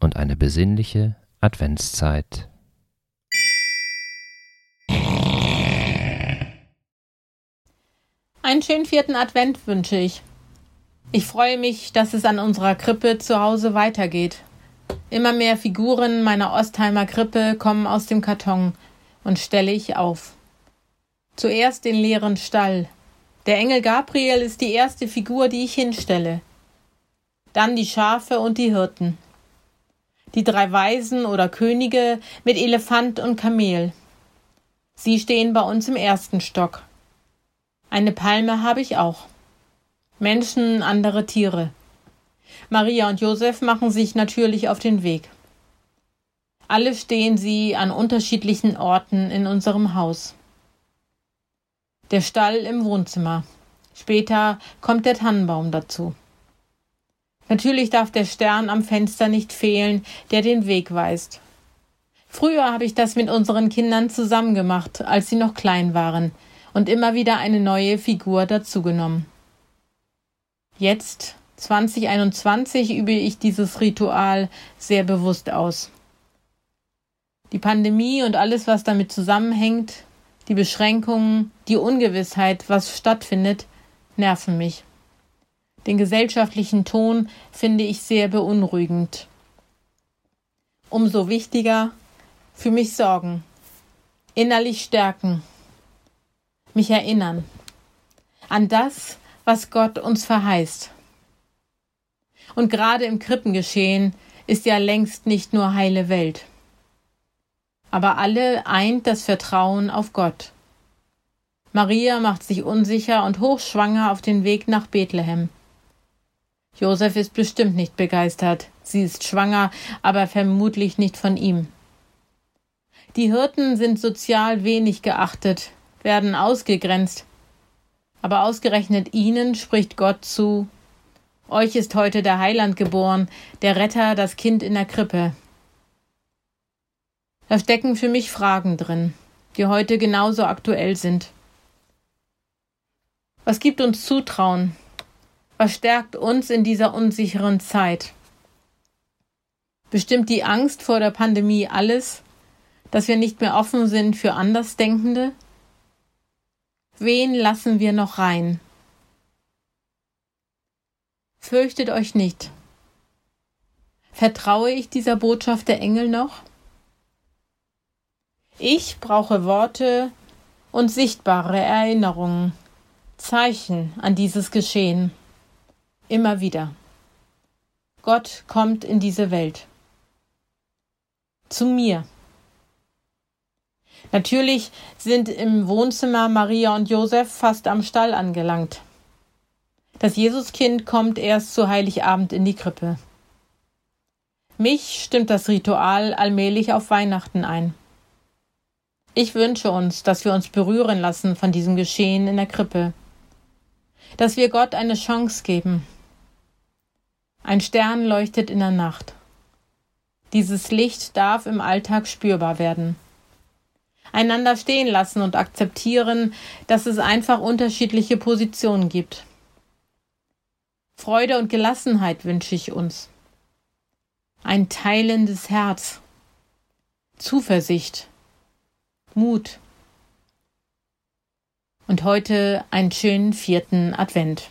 und eine besinnliche Adventszeit. Einen schönen vierten Advent wünsche ich. Ich freue mich, dass es an unserer Krippe zu Hause weitergeht. Immer mehr Figuren meiner Ostheimer Krippe kommen aus dem Karton und stelle ich auf. Zuerst den leeren Stall. Der Engel Gabriel ist die erste Figur, die ich hinstelle. Dann die Schafe und die Hirten. Die drei Weisen oder Könige mit Elefant und Kamel. Sie stehen bei uns im ersten Stock. Eine Palme habe ich auch. Menschen, andere Tiere. Maria und Josef machen sich natürlich auf den Weg. Alle stehen sie an unterschiedlichen Orten in unserem Haus. Der Stall im Wohnzimmer. Später kommt der Tannenbaum dazu. Natürlich darf der Stern am Fenster nicht fehlen, der den Weg weist. Früher habe ich das mit unseren Kindern zusammen gemacht, als sie noch klein waren, und immer wieder eine neue Figur dazugenommen. Jetzt, 2021, übe ich dieses Ritual sehr bewusst aus. Die Pandemie und alles, was damit zusammenhängt, die Beschränkungen, die Ungewissheit, was stattfindet, nerven mich. Den gesellschaftlichen Ton finde ich sehr beunruhigend. Umso wichtiger, für mich sorgen, innerlich stärken, mich erinnern an das, was Gott uns verheißt. Und gerade im Krippengeschehen ist ja längst nicht nur heile Welt. Aber alle eint das Vertrauen auf Gott. Maria macht sich unsicher und hochschwanger auf den Weg nach Bethlehem. Josef ist bestimmt nicht begeistert. Sie ist schwanger, aber vermutlich nicht von ihm. Die Hirten sind sozial wenig geachtet, werden ausgegrenzt. Aber ausgerechnet ihnen spricht Gott zu Euch ist heute der Heiland geboren, der Retter, das Kind in der Krippe. Da stecken für mich Fragen drin, die heute genauso aktuell sind. Was gibt uns Zutrauen? Was stärkt uns in dieser unsicheren Zeit? Bestimmt die Angst vor der Pandemie alles, dass wir nicht mehr offen sind für Andersdenkende? Wen lassen wir noch rein? Fürchtet euch nicht. Vertraue ich dieser Botschaft der Engel noch? Ich brauche Worte und sichtbare Erinnerungen, Zeichen an dieses Geschehen. Immer wieder. Gott kommt in diese Welt. Zu mir. Natürlich sind im Wohnzimmer Maria und Josef fast am Stall angelangt. Das Jesuskind kommt erst zu Heiligabend in die Krippe. Mich stimmt das Ritual allmählich auf Weihnachten ein. Ich wünsche uns, dass wir uns berühren lassen von diesem Geschehen in der Krippe, dass wir Gott eine Chance geben. Ein Stern leuchtet in der Nacht. Dieses Licht darf im Alltag spürbar werden einander stehen lassen und akzeptieren, dass es einfach unterschiedliche Positionen gibt. Freude und Gelassenheit wünsche ich uns. Ein teilendes Herz. Zuversicht. Mut. Und heute einen schönen vierten Advent.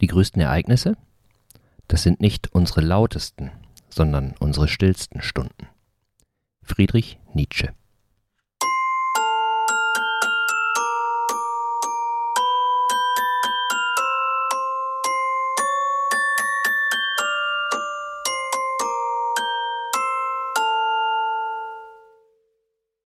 Die größten Ereignisse? Das sind nicht unsere lautesten, sondern unsere stillsten Stunden. Friedrich Nietzsche